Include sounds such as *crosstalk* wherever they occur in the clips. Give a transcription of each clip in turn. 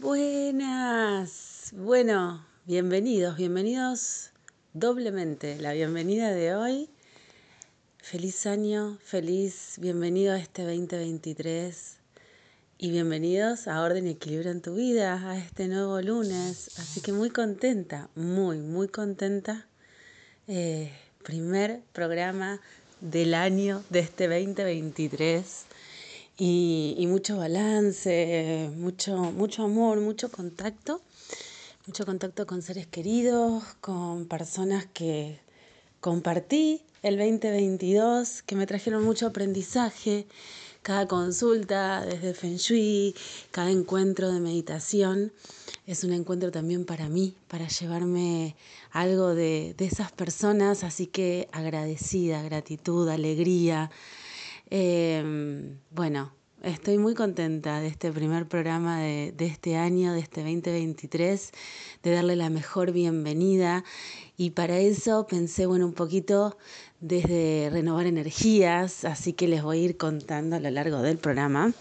Buenas. Bueno, bienvenidos, bienvenidos doblemente. La bienvenida de hoy. Feliz año, feliz bienvenido a este 2023 y bienvenidos a Orden y Equilibrio en tu vida, a este nuevo lunes. Así que muy contenta, muy, muy contenta. Eh, primer programa del año de este 2023 y, mucho balance, mucho, mucho amor, mucho contacto, mucho contacto con seres queridos, con personas que compartí el 2022, que me trajeron mucho aprendizaje, cada consulta desde Feng Shui, cada encuentro de meditación es un encuentro también para mí, para llevarme algo de, de esas personas, así que agradecida, gratitud, alegría, Em, bueno, estoy muy contenta de este primer programa de, de, este año, de este 2023, de darle la mejor bienvenida. Y para eso pensé, bueno, un poquito desde renovar energías, así que les voy a ir contando a lo largo del programa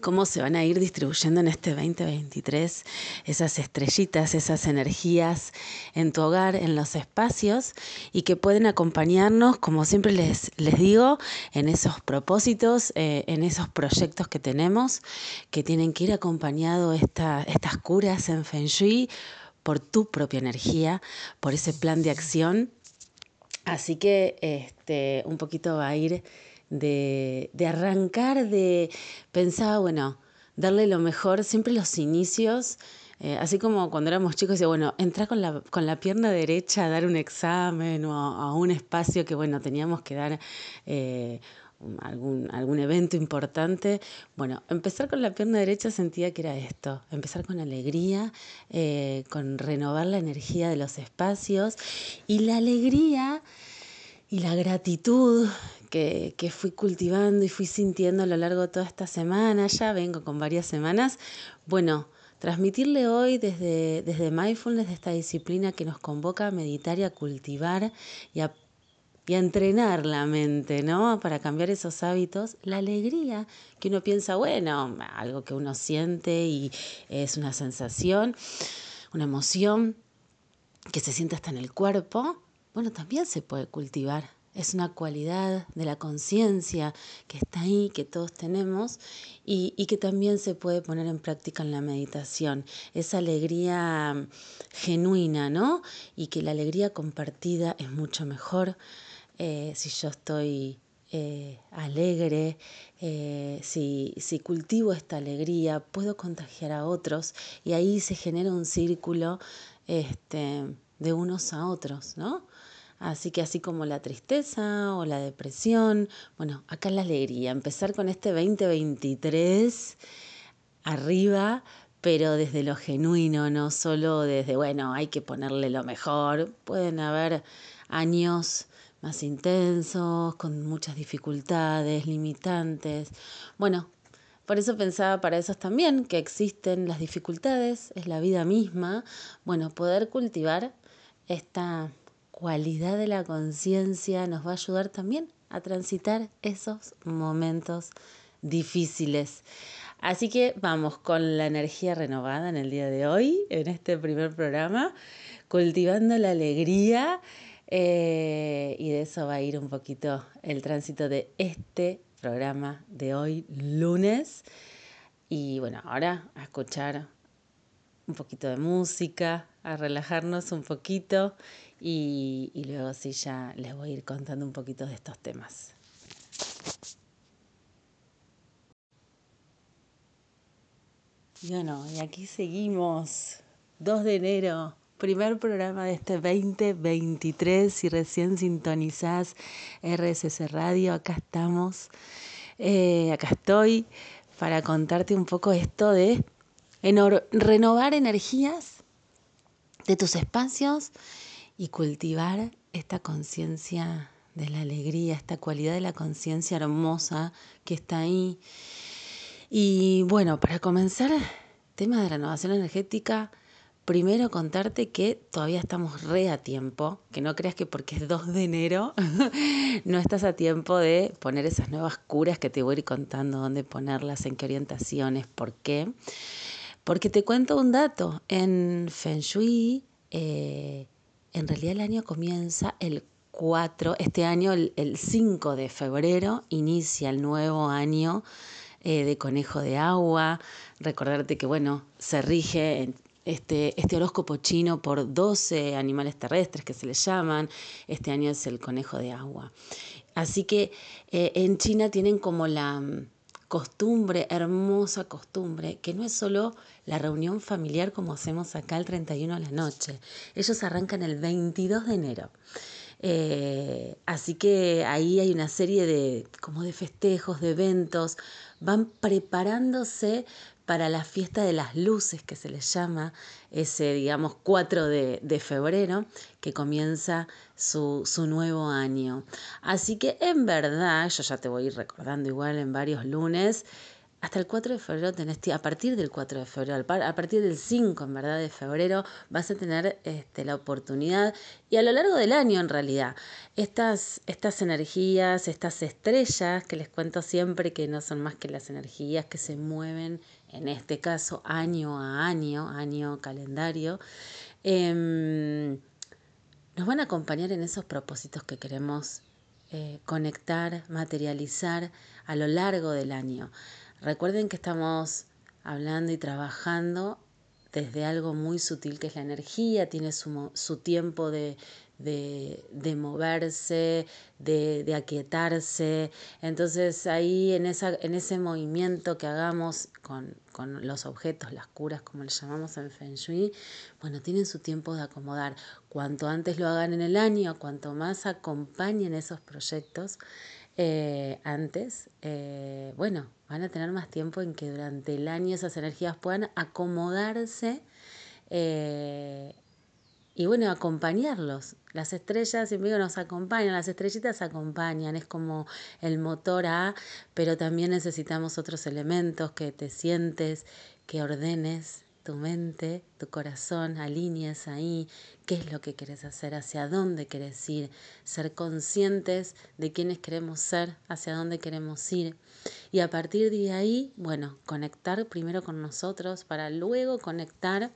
cómo se van a ir distribuyendo en este 2023 esas estrellitas, esas energías en tu hogar, en los espacios y que pueden acompañarnos, como siempre les, les digo, en esos propósitos, eh, en esos proyectos que tenemos, que tienen que ir acompañados esta, estas curas en Feng Shui por tu propia energía, por ese plan de acción. Así que este, un poquito va a ir de, de arrancar, de pensar, bueno, darle lo mejor, siempre los inicios. Eh, así como cuando éramos chicos, decía, bueno, entrar con la, con la pierna derecha a dar un examen o a, un espacio que, bueno, teníamos que dar eh, algún, algún evento importante. Bueno, empezar con la pierna derecha sentía que era esto, empezar con alegría, eh, con renovar la energía de los espacios y la alegría y la gratitud que, que, fui cultivando y fui sintiendo a lo largo de toda esta semana, ya vengo con varias semanas, bueno, transmitirle hoy desde, desde mindfulness, de esta disciplina que nos convoca a meditar y a cultivar y a, y a entrenar la mente, ¿no? Para cambiar esos hábitos, la alegría que uno piensa, bueno, algo que uno siente y es una sensación, una emoción que se siente hasta en el cuerpo, bueno, también se puede cultivar es una cualidad de la conciencia que está ahí, que todos tenemos y, y, que también se puede poner en práctica en la meditación. Esa alegría genuina, ¿no? Y que la alegría compartida es mucho mejor. Eh, si yo estoy eh, alegre, eh, si, si cultivo esta alegría, puedo contagiar a otros y ahí se genera un círculo este, de unos a otros, ¿no? Así que así como la tristeza o la depresión, bueno, acá la alegría, empezar con este 2023 arriba, pero desde lo genuino, no solo desde, bueno, hay que ponerle lo mejor. Pueden haber años más intensos, con muchas dificultades, limitantes. Bueno, por eso pensaba para esos también que existen las dificultades, es la vida misma. Bueno, poder cultivar esta cualidad de la conciencia nos va a ayudar también a transitar esos momentos difíciles. Así que vamos con la energía renovada en el día de hoy, en este primer programa, cultivando la alegría eh, y de eso va a ir un poquito el tránsito de este programa de hoy, lunes. Y bueno, ahora a escuchar un poquito de música, a relajarnos un poquito y, luego sí ya les voy a ir contando un poquito de estos temas. Y bueno, y aquí seguimos, 2 de enero, primer programa de este 2023. Si recién sintonizás RSS Radio, acá estamos, eh, acá estoy para contarte un poco esto de renovar energías de tus espacios y cultivar esta conciencia de la alegría, esta cualidad de la conciencia hermosa que está ahí. Y bueno, para comenzar, tema de renovación energética, primero contarte que todavía estamos re a tiempo, que no creas que porque es 2 de enero *laughs* no estás a tiempo de poner esas nuevas curas que te voy a ir contando, dónde ponerlas, en qué orientaciones, por qué Porque te cuento un dato, en Feng Shui, eh, en realidad el año comienza el 4, este año el, 5 de febrero inicia el nuevo año eh, de conejo de agua. Recordarte que, bueno, se rige este, este horóscopo chino por 12 animales terrestres que se le llaman. Este año es el conejo de agua. Así que eh, en China tienen como la costumbre, hermosa costumbre, que no es solo la reunión familiar como hacemos acá el 31 de la noche. Ellos arrancan el 22 de enero. Eh, así que ahí hay una serie de como de festejos, de eventos, van preparándose para la fiesta de las luces que se les llama, ese digamos 4 de, febrero, que comienza su, su, nuevo año. Así que en verdad, yo ya te voy a ir recordando igual en varios lunes, hasta el 4 de febrero tenés, a partir del 4 de febrero, a partir del 5 en verdad de febrero, vas a tener este, la oportunidad, y a lo largo del año en realidad, estas, estas energías, estas estrellas que les cuento siempre que no son más que las energías que se mueven, en este caso año a año, año calendario, em, nos van a acompañar en esos propósitos que queremos eh, conectar, materializar a lo largo del año. Recuerden que estamos hablando y trabajando desde algo muy sutil que es la energía, tiene su, su tiempo de, de, moverse, de, de, aquietarse. Entonces ahí en, esa, en ese movimiento que hagamos con, con, los objetos, las curas como le llamamos en Feng Shui, bueno, tienen su tiempo de acomodar. Cuanto antes lo hagan en el año, cuanto más acompañen esos proyectos, eh, antes, eh, bueno, van a tener más tiempo en que durante el año esas energías puedan acomodarse eh, y bueno, acompañarlos. Las estrellas, siempre nos acompañan, las estrellitas acompañan, es como el motor A, pero también necesitamos otros elementos que te sientes, que ordenes, tu mente, tu corazón, alinees ahí qué es lo que quieres hacer, hacia dónde quieres ir, ser conscientes de quiénes queremos ser, hacia dónde queremos ir. Y a partir de ahí, bueno, conectar primero con nosotros para luego conectar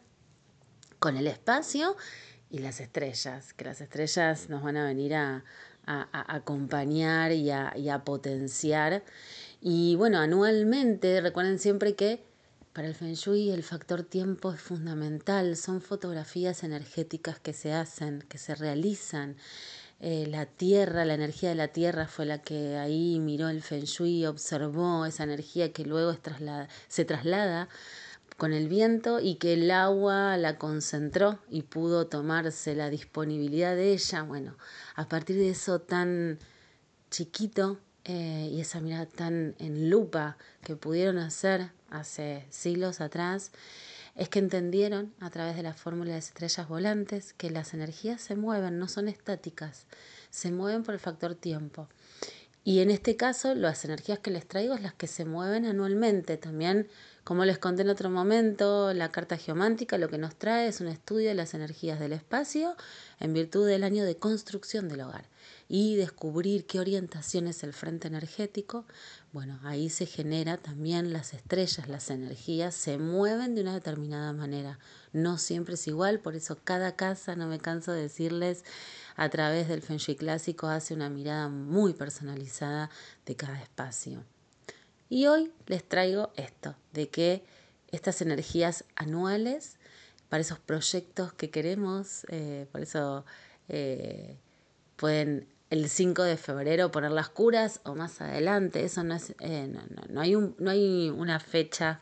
con el espacio y las estrellas, que las estrellas nos van a venir a, acompañar y a, y a potenciar. Y bueno, anualmente, recuerden siempre que para el Feng Shui el factor tiempo es fundamental, son fotografías energéticas que se hacen, que se realizan. Eh, la tierra, la energía de la tierra fue la que ahí miró el Feng Shui, observó esa energía que luego se traslada con el viento y que el agua la concentró y pudo tomarse la disponibilidad de ella. Bueno, a partir de eso tan chiquito eh, y esa mirada tan en lupa que pudieron hacer hace siglos atrás, es que entendieron a través de la fórmula de estrellas volantes que las energías se mueven, no son estáticas, se mueven por el factor tiempo. Y en este caso, las energías que les traigo es las que se mueven anualmente. También, como les conté en otro momento, la carta geomántica lo que nos trae es un estudio de las energías del espacio en virtud del año de construcción del hogar y descubrir qué orientación es el frente energético, bueno, ahí se genera también las estrellas, las energías se mueven de una determinada manera. No siempre es igual, por eso cada casa, no me canso de decirles, a través del Feng Shui clásico hace una mirada muy personalizada de cada espacio. Y hoy les traigo esto, de que estas energías anuales, para esos proyectos que queremos, eh, por eso eh, pueden el 5 de febrero poner las curas o más adelante. Eso no es, eh, no, no, hay un, no hay una fecha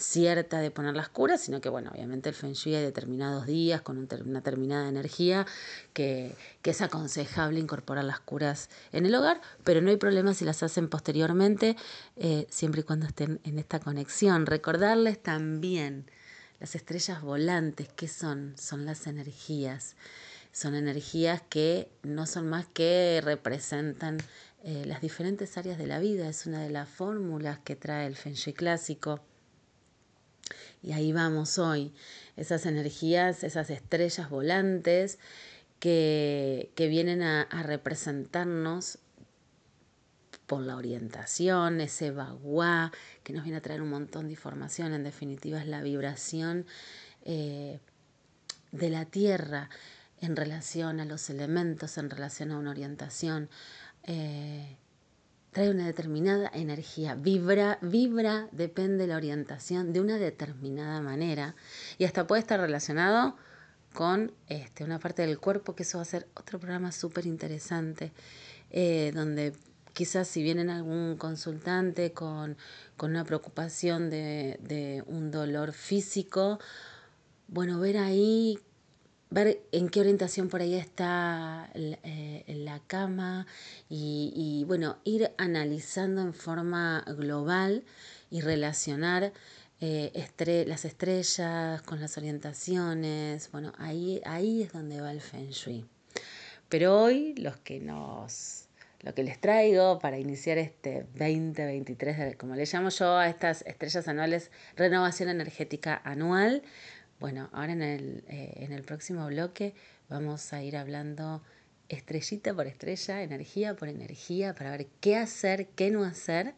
cierta de poner las curas, sino que, bueno, obviamente el Feng Shui hay determinados días con una determinada energía que, que, es aconsejable incorporar las curas en el hogar, pero no hay problema si las hacen posteriormente, eh, siempre y cuando estén en esta conexión. Recordarles también las estrellas volantes, ¿qué son? Son las energías son energías que no son más que representan eh, las diferentes áreas de la vida. Es una de las fórmulas que trae el Feng Shui clásico. Y ahí vamos hoy. Esas energías, esas estrellas volantes que, que vienen a, representarnos por la orientación, ese baguá que nos viene a traer un montón de información, en definitiva es la vibración eh, de la tierra en relación a los elementos, en relación a una orientación. Eh, trae una determinada energía, vibra, vibra, depende de la orientación de una determinada manera y hasta puede estar relacionado con este, una parte del cuerpo, que eso va a ser otro programa súper interesante, eh, donde quizás si viene algún consultante con, una preocupación de, un dolor físico, bueno, ver ahí, ver en qué orientación por ahí está eh, la cama y, bueno, ir analizando en forma global y relacionar eh, las estrellas con las orientaciones, bueno, ahí, ahí es donde va el feng shui. Pero hoy los que nos lo que les traigo para iniciar este 2023, como le llamo yo a estas estrellas anuales, renovación energética anual. Bueno, ahora en el, eh, en el próximo bloque vamos a ir hablando estrellita por estrella, energía por energía, para ver qué hacer, qué no hacer.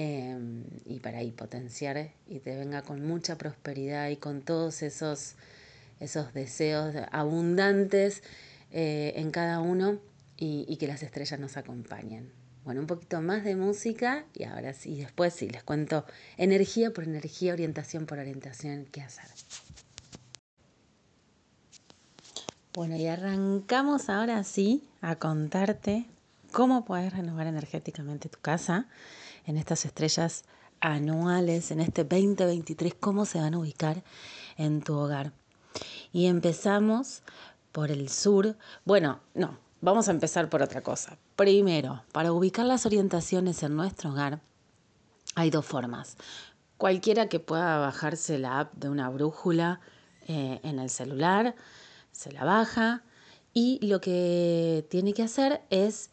Em, y para ahí potenciar y te venga con mucha prosperidad y con todos esos, esos deseos abundantes eh, en cada uno y, que las estrellas nos acompañen. Bueno, un poquito más de música y ahora sí, después sí, les cuento energía por energía, orientación por orientación, qué hacer. Bueno, y arrancamos ahora sí a contarte cómo puedes renovar energéticamente tu casa en estas estrellas anuales, en este 2023, cómo se van a ubicar en tu hogar. Y empezamos por el sur. Bueno, no, Vamos a empezar por otra cosa. Primero, para ubicar las orientaciones en nuestro hogar, hay dos formas. Cualquiera que pueda bajarse la app de una brújula eh, en el celular, se la baja y lo que tiene que hacer es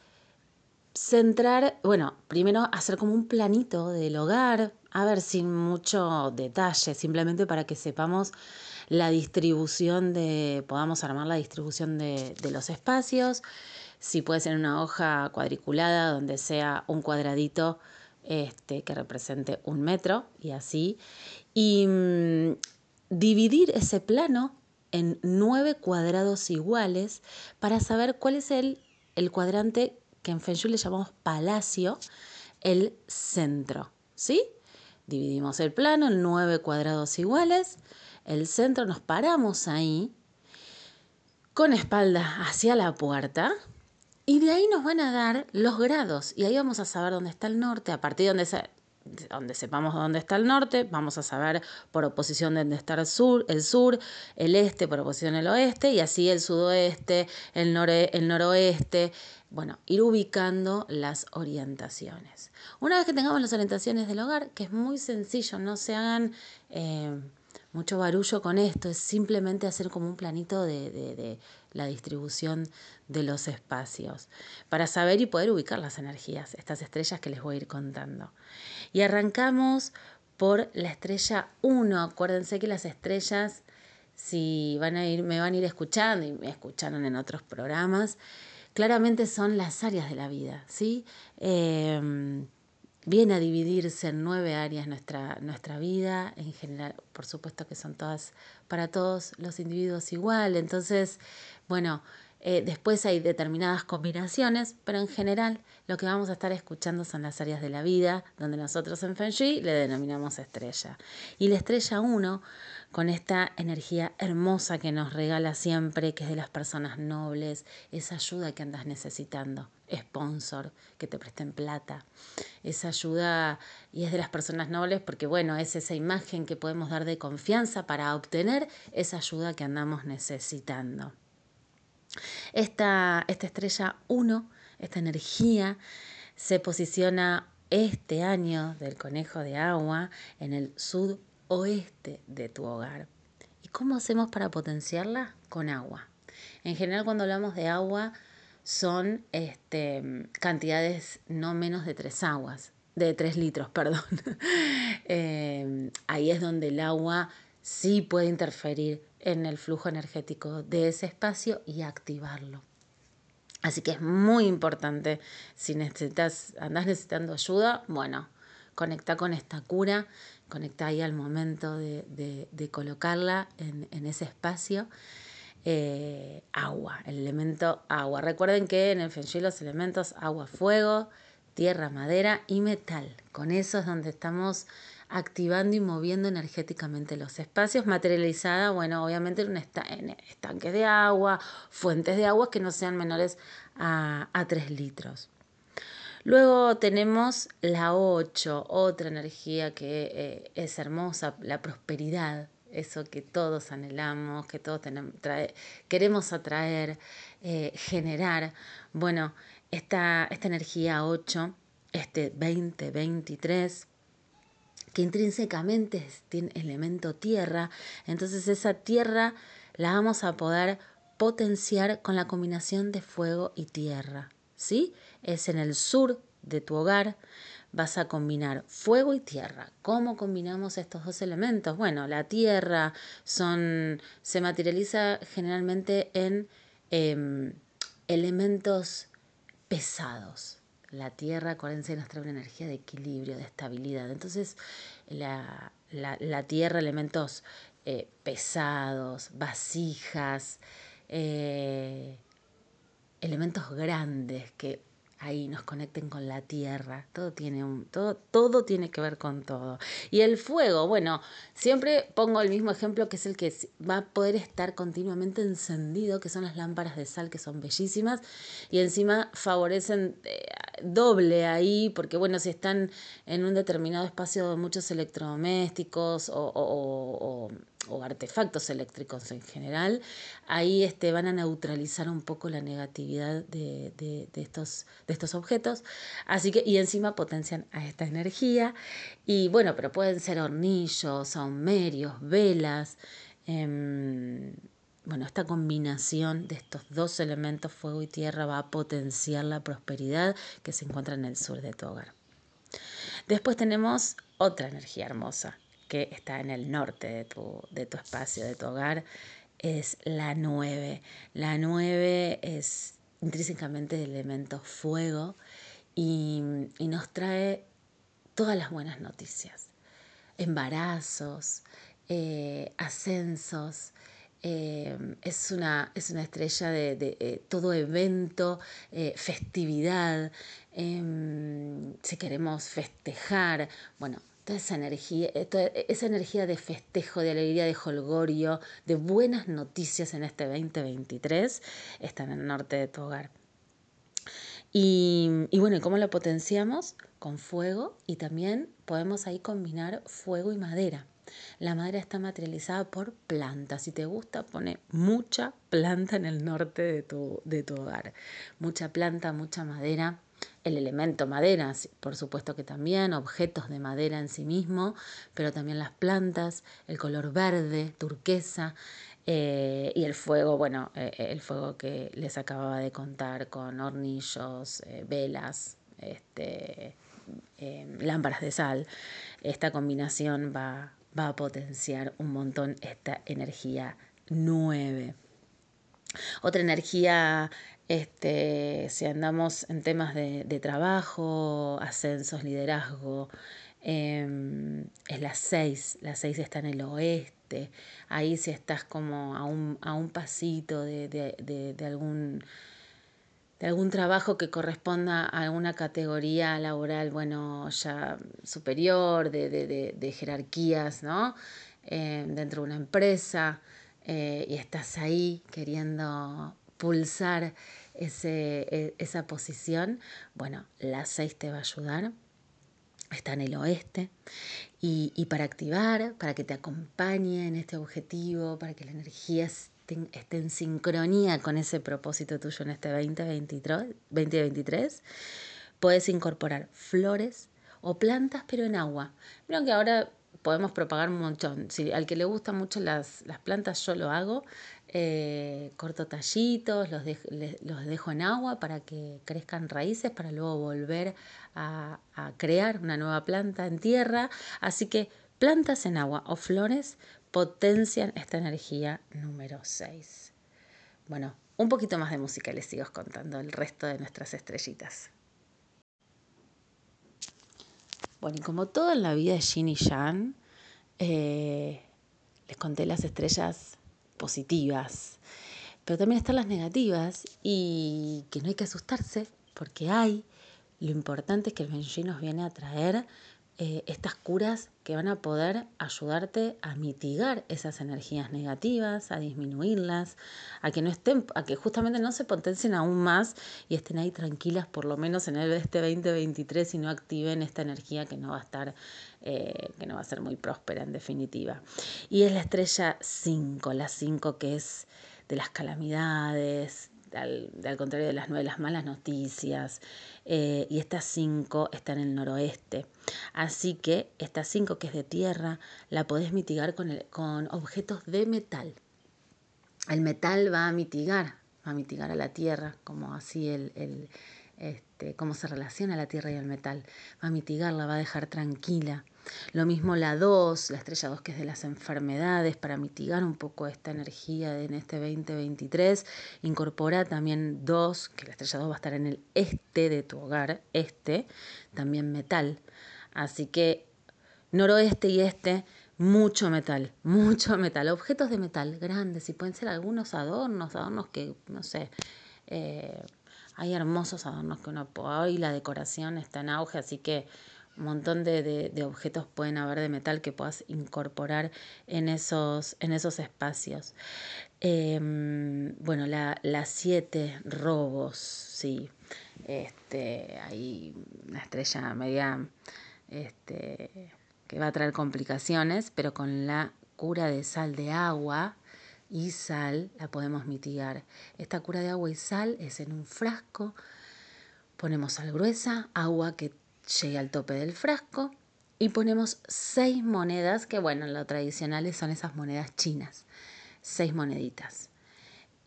centrar, bueno, primero hacer como un planito del hogar, a ver, sin mucho detalle, simplemente para que sepamos la distribución de, podamos armar la distribución de, los espacios, si puede ser una hoja cuadriculada donde sea un cuadradito este, que represente un metro y así, y mm, dividir ese plano en nueve cuadrados iguales para saber cuál es el, el cuadrante que en Feng Shui le llamamos palacio, el centro, ¿sí? Dividimos el plano en nueve cuadrados iguales el centro, nos paramos ahí con espalda hacia la puerta y de ahí nos van a dar los grados y ahí vamos a saber dónde está el norte, a partir de donde, donde sepamos dónde está el norte, vamos a saber por oposición de dónde está el sur, el sur, el este por oposición al oeste y así el sudoeste, el, el noroeste, bueno, ir ubicando las orientaciones. Una vez que tengamos las orientaciones del hogar, que es muy sencillo, no se hagan... Eh, mucho barullo con esto, es simplemente hacer como un planito de, la distribución de los espacios, para saber y poder ubicar las energías, estas estrellas que les voy a ir contando. Y arrancamos por la estrella 1. Acuérdense que las estrellas, si van a ir, me van a ir escuchando y me escucharon en otros programas, claramente son las áreas de la vida, ¿sí? Em, viene a dividirse en nueve áreas nuestra, nuestra vida, en general, por supuesto que son todas para todos los individuos igual, entonces, bueno, eh, después hay determinadas combinaciones, pero en general lo que vamos a estar escuchando son las áreas de la vida, donde nosotros en Feng Shui le denominamos estrella. Y la estrella 1 con esta energía hermosa que nos regala siempre, que es de las personas nobles, esa ayuda que andas necesitando, sponsor, que te presten plata, esa ayuda y es de las personas nobles porque bueno, es esa imagen que podemos dar de confianza para obtener esa ayuda que andamos necesitando. Esta, esta estrella 1, esta energía, se posiciona este año del conejo de agua en el sud oeste de tu hogar. ¿Y cómo hacemos para potenciarla? Con agua. En general cuando hablamos de agua son este, cantidades no menos de tres aguas, de tres litros, *laughs* perdón. Eh, ahí es donde el agua sí puede interferir en el flujo energético de ese espacio y activarlo. Así que es muy importante, si necesitas, andás necesitando ayuda, bueno, conecta con esta cura, conecta ahí al momento de, colocarla en, ese espacio. Eh, agua, el elemento agua. Recuerden que en el Feng Shui los elementos agua, fuego, tierra, madera y metal. Con eso es donde estamos activando y moviendo energéticamente los espacios. Materializada, bueno, obviamente en, estanques de agua, fuentes de agua que no sean menores a, a 3 litros. Luego tenemos la 8, otra energía que eh, es hermosa, la prosperidad, eso que todos anhelamos, que todos queremos atraer, eh, generar. Bueno, esta, esta energía 8, este 2023, que intrínsecamente tiene elemento tierra, entonces esa tierra la vamos a poder potenciar con la combinación de fuego y tierra, ¿sí? Es en el sur de tu hogar, vas a combinar fuego y tierra. ¿Cómo combinamos estos dos elementos? Bueno, la tierra son, se materializa generalmente en em, elementos pesados, la tierra, acuérdense, nos trae una energía de equilibrio, de estabilidad. Entonces, la, tierra, elementos eh, pesados, vasijas, eh, elementos grandes que ahí nos conecten con la tierra. Todo tiene un, todo, todo tiene que ver con todo. Y el fuego, bueno, siempre pongo el mismo ejemplo que es el que va a poder estar continuamente encendido, que son las lámparas de sal, que son bellísimas, y encima favorecen eh, doble ahí, porque bueno, si están en un determinado espacio de muchos electrodomésticos o o artefactos eléctricos en general, ahí este, van a neutralizar un poco la negatividad de, estos, de estos objetos. Así que, y encima potencian a esta energía. Y bueno, pero pueden ser hornillos, saumerios, velas. Em, bueno, esta combinación de estos dos elementos, fuego y tierra, va a potenciar la prosperidad que se encuentra en el sur de tu hogar. Después tenemos otra energía hermosa, que está en el norte de tu, de tu espacio, de tu hogar, es la 9. La 9 es intrínsecamente de elemento fuego y, nos trae todas las buenas noticias. Embarazos, eh, ascensos, eh, es, una, es, una, estrella de, eh, todo evento, festividad, em, si queremos festejar, bueno, toda esa energía, eh, esa energía de festejo, de alegría, de holgorio, de buenas noticias en este 2023 está en el norte de tu hogar. Y, y bueno, ¿cómo lo potenciamos? Con fuego y también podemos ahí combinar fuego y madera. La madera está materializada por plantas. Si te gusta, pone mucha planta en el norte de tu, de tu hogar. Mucha planta, mucha madera el elemento madera, por supuesto que también, objetos de madera en sí mismo, pero también las plantas, el color verde, turquesa, eh, y el fuego, bueno, eh, eh, el fuego que les acababa de contar con hornillos, velas, este, lámparas de sal. Esta combinación va, va a potenciar un montón esta energía 9. Otra energía este, si andamos en temas de, trabajo, ascensos, liderazgo, em, es la 6, la 6 está en el oeste, ahí si estás como a un, a un pasito de, de, algún de algún trabajo que corresponda a alguna categoría laboral, bueno, ya superior, de, jerarquías, ¿no? Em, dentro de una empresa, eh, y estás ahí queriendo pulsar ese, e, esa posición, bueno, la 6 te va a ayudar. Está en el oeste. Y, y, para activar, para que te acompañe en este objetivo, para que la energía esté, en sincronía con ese propósito tuyo en este 2023, 2023 puedes incorporar flores o plantas, pero en agua. Miren que ahora podemos propagar un montón. Si al que le gustan mucho las, las plantas, yo lo hago. Eh, corto tallitos, los, los dejo en agua para que crezcan raíces, para luego volver a, crear una nueva planta en tierra. Así que plantas en agua o flores potencian esta energía número 6. bueno, un poquito más de música les sigo contando el resto de nuestras estrellitas. Bueno, y como todo en la vida de Yin y Yang, eh, les conté las estrellas positivas, pero también están las negativas y que no hay que asustarse porque hay. Lo importante es que el Feng nos viene a traer eh, estas curas que van a poder ayudarte a mitigar esas energías negativas, a disminuirlas, a que no estén, a que justamente no se potencien aún más y estén ahí tranquilas por lo menos en el este 2023 y no activen esta energía que no va a estar, eh, que no va a ser muy próspera en definitiva. Y es la estrella 5, la 5 que es de las calamidades, al, contrario de las nueve, las malas noticias. Eh, y estas cinco están en el noroeste. Así que estas cinco que es de tierra la podés mitigar con, con objetos de metal. El metal va a mitigar, va a mitigar a la tierra, como así el, el este, cómo se relaciona la tierra y el metal. Va a mitigarla, va a dejar tranquila. Lo mismo la 2, la estrella 2 que es de las enfermedades, para mitigar un poco esta energía en este 2023. Incorpora también 2, que la estrella 2 va a estar en el este de tu hogar, este, también metal. Así que noroeste y este, mucho metal, mucho metal. Objetos de metal grandes y pueden ser algunos adornos, adornos que, no sé, eh, hay hermosos adornos que uno puede, hoy la decoración está en auge, así que montón de, objetos pueden haber de metal que puedas incorporar en esos, en esos espacios. Em, bueno, la, las siete robos, sí. Este, hay una estrella media este, que va a traer complicaciones, pero con la cura de sal de agua y sal la podemos mitigar. Esta cura de agua y sal es en un frasco. Ponemos sal gruesa, agua que llegue al tope del frasco y ponemos seis monedas, que bueno, lo tradicionales son esas monedas chinas, seis moneditas.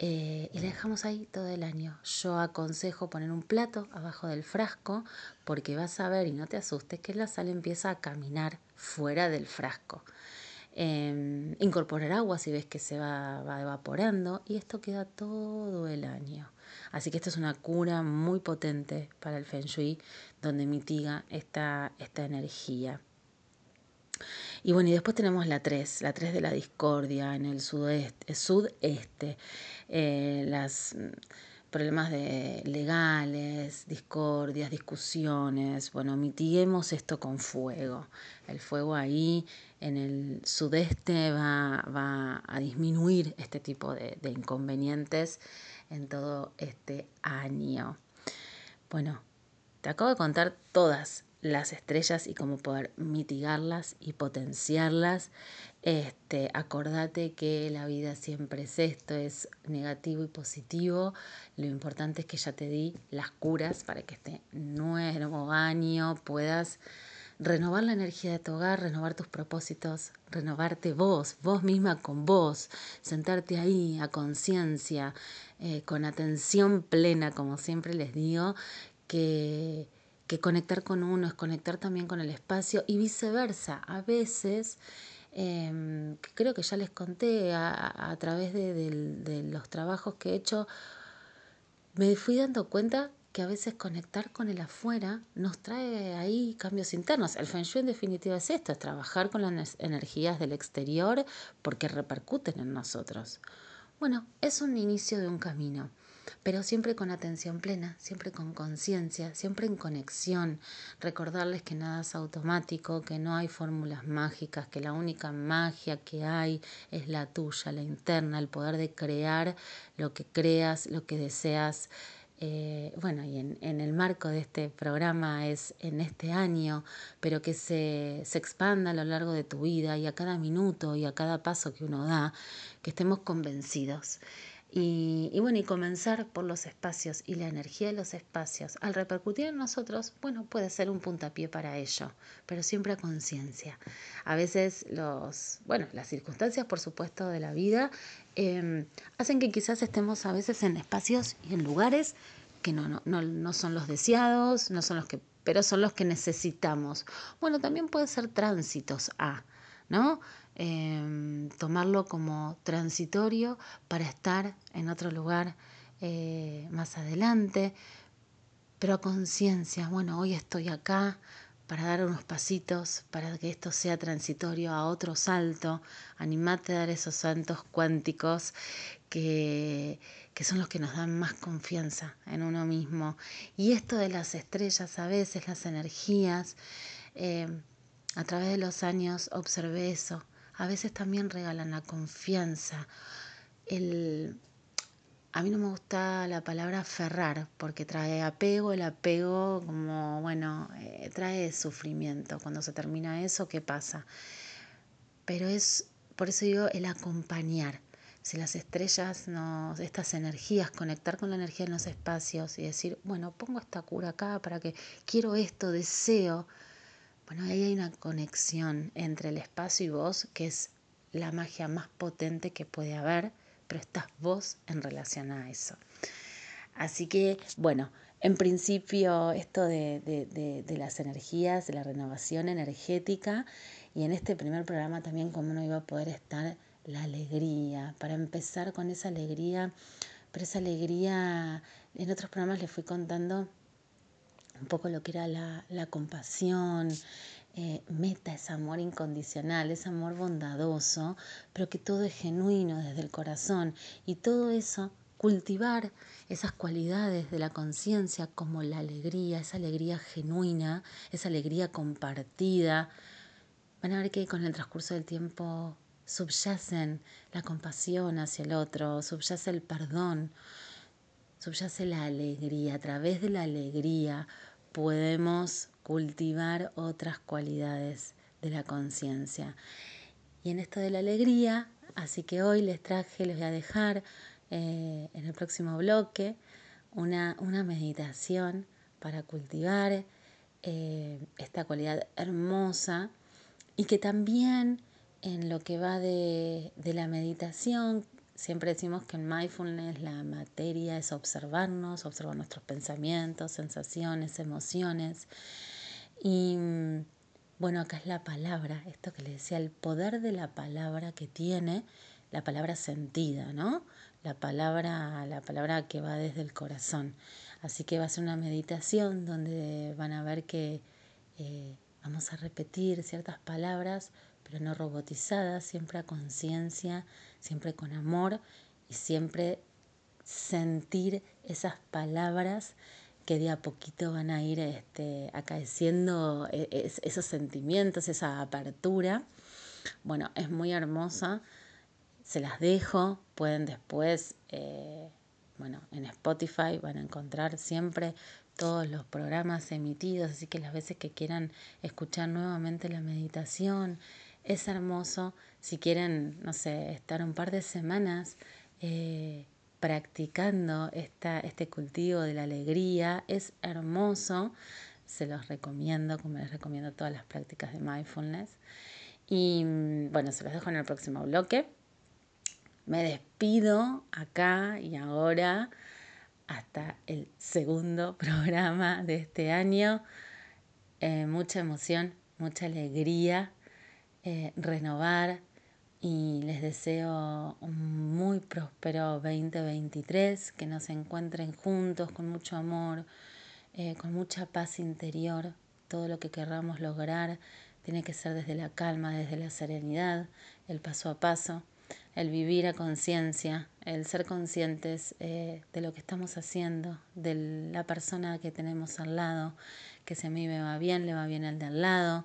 Eh, y la dejamos ahí todo el año. Yo aconsejo poner un plato abajo del frasco porque vas a ver y no te asustes que la sal empieza a caminar fuera del frasco. Em, incorporar agua si ves que se va, va evaporando y esto queda todo el año. Así que esta es una cura muy potente para el Feng Shui, donde mitiga esta, esta energía. Y bueno, y después tenemos la 3, la 3 de la discordia en el sudeste, sudeste eh, las mm, problemas de legales, discordias, discusiones. Bueno, mitiguemos esto con fuego. El fuego ahí en el sudeste va, va a disminuir este tipo de inconvenientes en todo este año. Bueno, te acabo de contar todas las estrellas y cómo poder mitigarlas y potenciarlas. Este, acordate que la vida siempre es esto, es negativo y positivo. Lo importante es que ya te di las curas para que este nuevo año puedas renovar la energía de tu hogar, renovar tus propósitos, renovarte vos, vos misma con vos, sentarte ahí a conciencia, eh, con atención plena, como siempre les digo, que, que conectar con uno es conectar también con el espacio y viceversa. A veces, em, creo que ya les conté a, través de los trabajos que he hecho, me fui dando cuenta que a veces conectar con el afuera nos trae ahí cambios internos. El Feng Shui en definitiva es esto, es trabajar con las energías del exterior porque repercuten en nosotros. Bueno, es un inicio de un camino, pero siempre con atención plena, siempre con conciencia, siempre en conexión. Recordarles que nada es automático, que no hay fórmulas mágicas, que la única magia que hay es la tuya, la interna, el poder de crear lo que creas, lo que deseas eh, bueno, y en, el marco de este programa es en este año, pero que se, se expanda a lo largo de tu vida y a cada minuto y a cada paso que uno da, que estemos convencidos. Y, bueno, y comenzar por los espacios y la energía de los espacios, al repercutir en nosotros, bueno, puede ser un puntapié para ello, pero siempre a conciencia. A veces los, bueno, las circunstancias, por supuesto, de la vida Em, hacen que quizás estemos a veces en espacios y en lugares que no, no, no, no son los deseados, no son los que, pero son los que necesitamos. Bueno, también puede ser tránsitos a ¿no? Em, tomarlo como transitorio para estar en otro lugar eh, más adelante, pero a conciencia, bueno, hoy estoy acá para dar unos pasitos, para que esto sea transitorio a otro salto, animate a dar esos saltos cuánticos que, que son los que nos dan más confianza en uno mismo. Y esto de las estrellas, a veces las energías, eh, a través de los años observé eso. A veces también regalan la confianza, el, a mí no me gusta la palabra aferrar porque trae apego, el apego como, bueno, eh, trae sufrimiento. Cuando se termina eso, ¿qué pasa? Pero es, por eso digo, el acompañar. Si las estrellas, nos, estas energías, conectar con la energía en los espacios y decir, bueno, pongo esta cura acá para que quiero esto, deseo. Bueno, ahí hay una conexión entre el espacio y vos que es la magia más potente que puede haber pero estás vos en relación a eso. Así que, bueno, en principio esto de, las energías, de la renovación energética y en este primer programa también cómo no iba a poder estar la alegría, para empezar con esa alegría, pero esa alegría, en otros programas les fui contando un poco lo que era la, la compasión, eh, meta, ese amor incondicional, ese amor bondadoso, pero que todo es genuino desde el corazón. Y todo eso, cultivar esas cualidades de la conciencia como la alegría, esa alegría genuina, esa alegría compartida. Van a ver que con el transcurso del tiempo subyacen la compasión hacia el otro, subyace el perdón, subyace la alegría. A través de la alegría podemos cultivar otras cualidades de la conciencia. Y en esto de la alegría, así que hoy les traje, les voy a dejar eh, en el próximo bloque una, una meditación para cultivar eh, esta cualidad hermosa y que también en lo que va de, de la meditación Siempre decimos que en mindfulness la materia es observarnos, observar nuestros pensamientos, sensaciones, emociones. Y bueno, acá es la palabra, esto que le decía, el poder de la palabra que tiene, la palabra sentida, ¿no? La palabra, la palabra que va desde el corazón. Así que va a ser una meditación donde van a ver que eh, vamos a repetir ciertas palabras, pero no robotizadas, siempre a conciencia, siempre con amor y siempre sentir esas palabras que de a poquito van a ir este, acaeciendo e, esos sentimientos, esa apertura. Bueno, es muy hermosa, se las dejo, pueden después, eh, bueno, en Spotify van a encontrar siempre todos los programas emitidos, así que las veces que quieran escuchar nuevamente la meditación, es hermoso. Si quieren, no sé, estar un par de semanas eh, practicando esta, este cultivo de la alegría. Es hermoso, se los recomiendo, como les recomiendo todas las prácticas de mindfulness. Y mm, bueno, se los dejo en el próximo bloque. Me despido acá y ahora hasta el segundo *laughs* programa de este año. Eh, mucha emoción, mucha alegría, eh, renovar y les deseo un muy próspero 2023, que nos encuentren juntos con mucho amor, eh, con mucha paz interior. Todo lo que querramos lograr tiene que ser desde la calma, desde la serenidad, el paso a paso, el vivir a conciencia, el ser conscientes eh, de lo que estamos haciendo, de la persona que tenemos al lado, que si a mí me va bien, le va bien al de al lado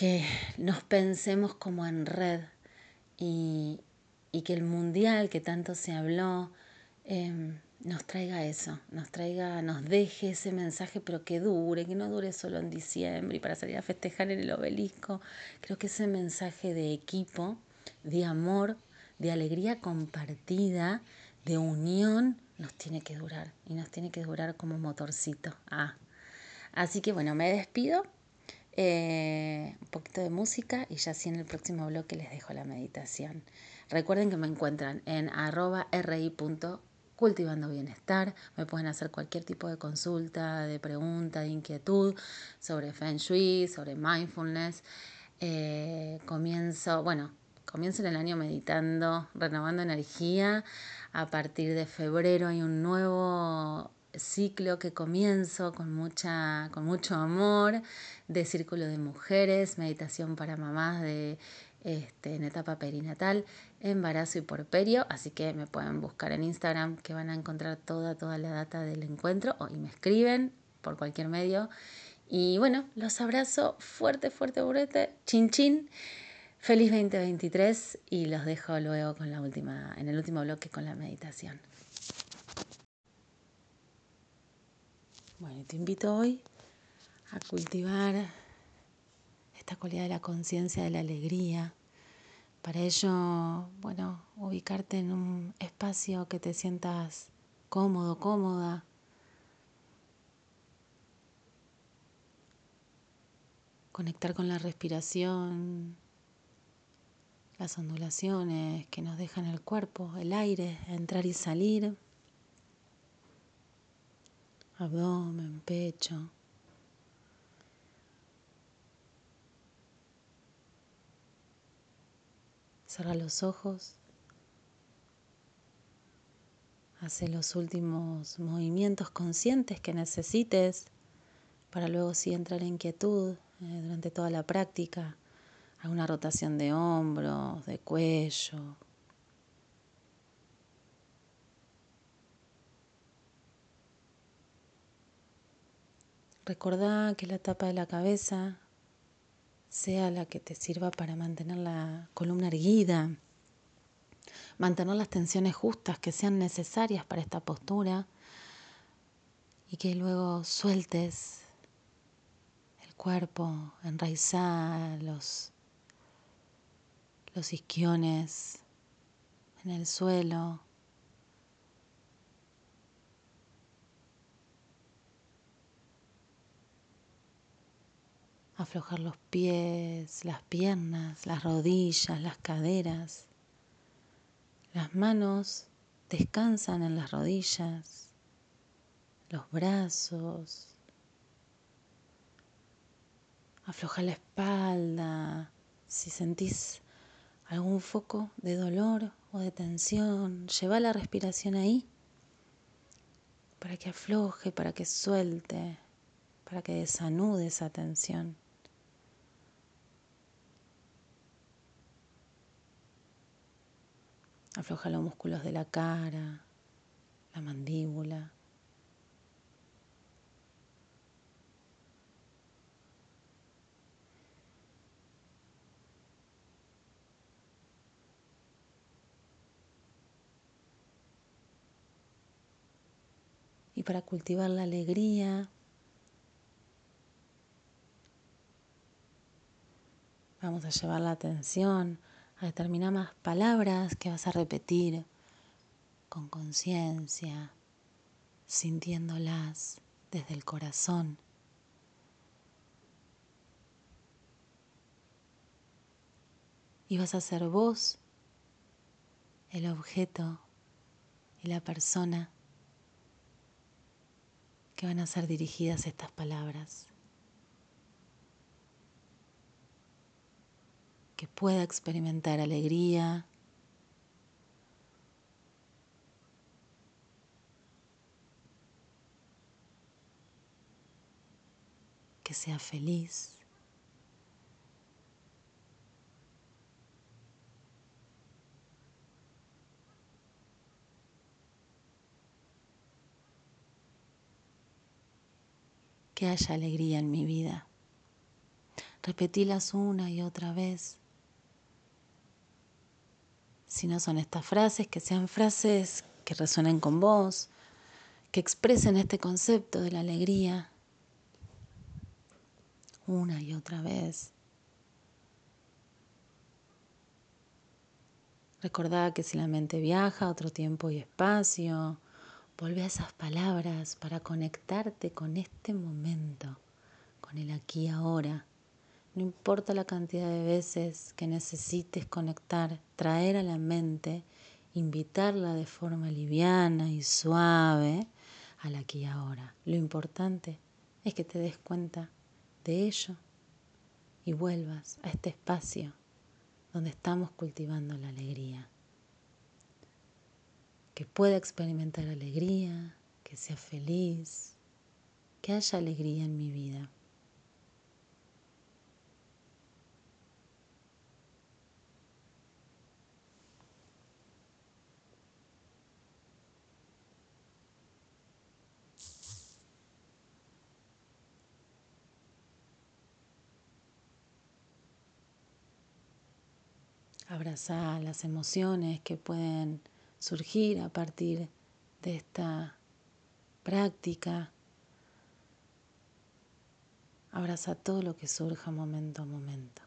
que nos pensemos como en red y, que el mundial que tanto se habló em, nos traiga eso, nos traiga, nos deje ese mensaje, pero que dure, que no dure solo en diciembre y para salir a festejar en el obelisco. Creo que ese mensaje de equipo, de amor, de alegría compartida, de unión, nos tiene que durar y nos tiene que durar como motorcito. Ah. Así que bueno, me despido eh, un poquito de música y ya así en el próximo bloque les dejo la meditación. Recuerden que me encuentran en arroba ri.cultivando bienestar. Me pueden hacer cualquier tipo de consulta, de pregunta, de inquietud sobre Feng Shui, sobre mindfulness. Eh, comienzo, bueno, comienzo en el año meditando, renovando energía. A partir de febrero hay un nuevo ciclo que comienzo con, mucha, con mucho amor de Círculo de Mujeres, meditación para mamás de, este, en etapa perinatal, embarazo y porperio, así que me pueden buscar en Instagram que van a encontrar toda, toda la data del encuentro o, y me escriben por cualquier medio. Y bueno, los abrazo fuerte, fuerte, fuerte, chin chin. Feliz 2023 y los dejo luego con la última, en el último bloque con la meditación. Bueno, te invito hoy a cultivar esta cualidad de la conciencia de la alegría. Para ello, bueno, ubicarte en un espacio que te sientas cómodo, cómoda. Conectar con la respiración, las ondulaciones que nos dejan el cuerpo, el aire, entrar y salir abdomen, pecho. Cerra los ojos. Hace los últimos movimientos conscientes que necesites para luego sí entrar en quietud eh, durante toda la práctica. Alguna rotación de hombros, de cuello, Recordá que la tapa de la cabeza sea la que te sirva para mantener la columna erguida, mantener las tensiones justas que sean necesarias para esta postura y que luego sueltes el cuerpo, enraizar los, los isquiones en el suelo. Aflojar los pies, las piernas, las rodillas, las caderas. Las manos descansan en las rodillas, los brazos. Afloja la espalda. Si sentís algún foco de dolor o de tensión, lleva la respiración ahí para que afloje, para que suelte, para que desanude esa tensión. Afloja los músculos de la cara, la mandíbula. Y para cultivar la alegría, vamos a llevar la atención a determinadas palabras que vas a repetir con conciencia, sintiéndolas desde el corazón. Y vas a ser vos el objeto y la persona que van a ser dirigidas estas palabras. Que pueda experimentar alegría, que sea feliz. Que haya alegría en mi vida. Repetílas una y otra vez si no son estas frases, que sean frases que resuenen con vos, que expresen este concepto de la alegría una y otra vez. Recordá que si la mente viaja a otro tiempo y espacio, vuelve a esas palabras para conectarte con este momento, con el aquí y ahora. No importa la cantidad de veces que necesites conectar, traer a la mente, invitarla de forma liviana y suave al aquí y ahora. Lo importante es que te des cuenta de ello y vuelvas a este espacio donde estamos cultivando la alegría. Que pueda experimentar alegría, que sea feliz, que haya alegría en mi vida. Abrazar las emociones que pueden surgir a partir de esta práctica. Abraza todo lo que surja momento a momento.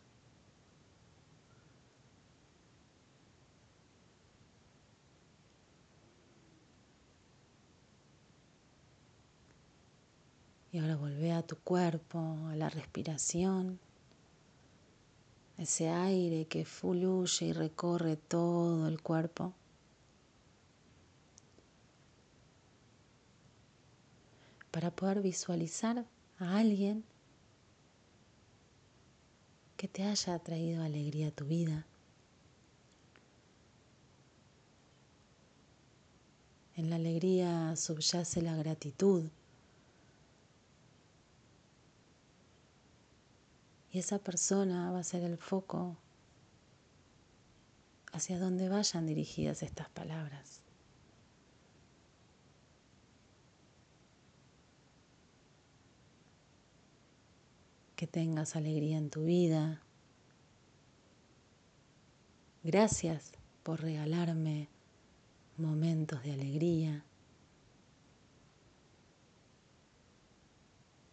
Y ahora vuelve a tu cuerpo, a la respiración ese aire que fluye y recorre todo el cuerpo. Para poder visualizar a alguien que te haya traído alegría a tu vida. En la alegría subyace la gratitud. Y esa persona va a ser el foco hacia donde vayan dirigidas estas palabras. Que tengas alegría en tu vida. Gracias por regalarme momentos de alegría.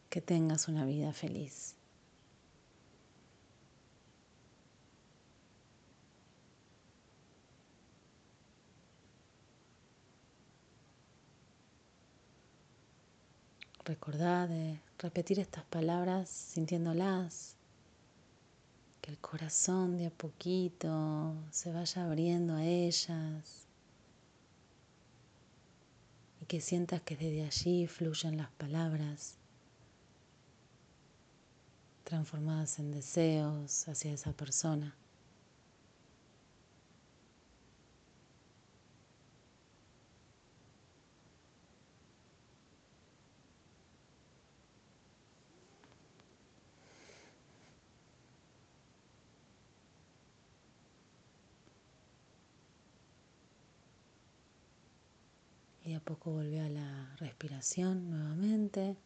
Que tengas una vida feliz. Recordad de repetir estas palabras sintiéndolas, que el corazón de a poquito se vaya abriendo a ellas y que sientas que desde allí fluyen las palabras transformadas en deseos hacia esa persona. Poco volvió a la respiración nuevamente,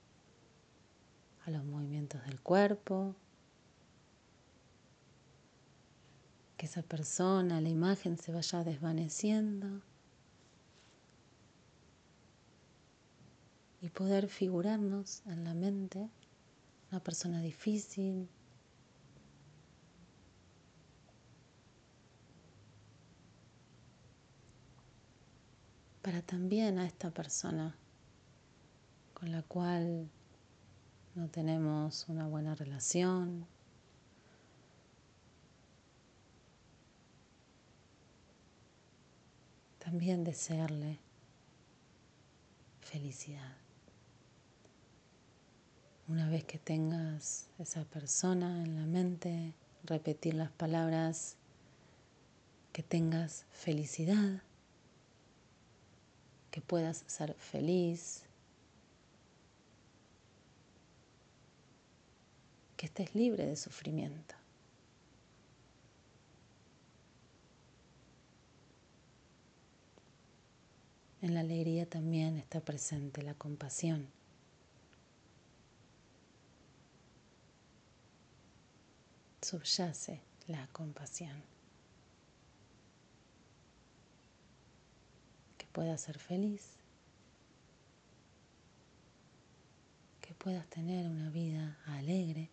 a los movimientos del cuerpo. Que esa persona, la imagen se vaya desvaneciendo. Y poder figurarnos en la mente una persona difícil, para también a esta persona con la cual no tenemos una buena relación. También desearle felicidad. Una vez que tengas esa persona en la mente, repetir las palabras que tengas felicidad que puedas ser feliz, que estés libre de sufrimiento. En la alegría también está presente la compasión. Subyace la compasión. Puedas ser feliz, que puedas tener una vida alegre,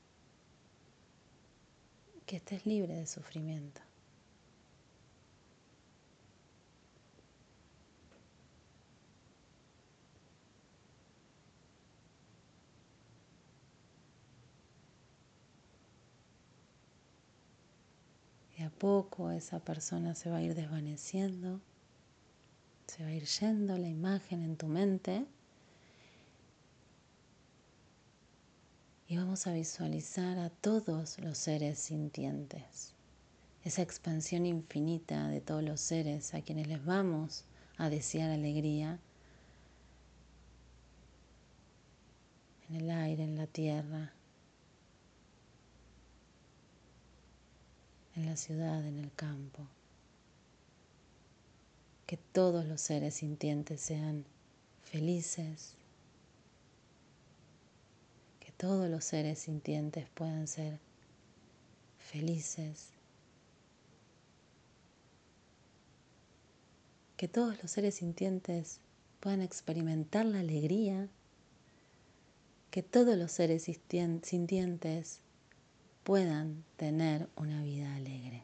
que estés libre de sufrimiento. Y a poco esa persona se va a ir desvaneciendo se va a ir yendo la imagen en tu mente. Y vamos a visualizar a todos los seres sintientes, esa expansión infinita de todos los seres a quienes les vamos a desear alegría en el aire, en la tierra, en la ciudad, en el campo. Que todos los seres sintientes sean felices, que todos los seres sintientes puedan ser felices, que todos los seres sintientes puedan experimentar la alegría, que todos los seres sintientes puedan tener una vida alegre.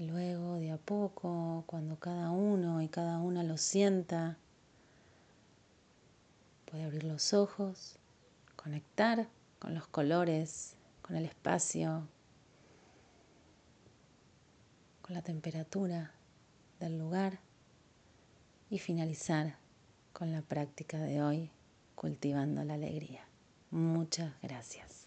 Y luego de a poco, cuando cada uno y cada una lo sienta, puede abrir los ojos, conectar con los colores, con el espacio, con la temperatura del lugar y finalizar con la práctica de hoy cultivando la alegría. Muchas gracias.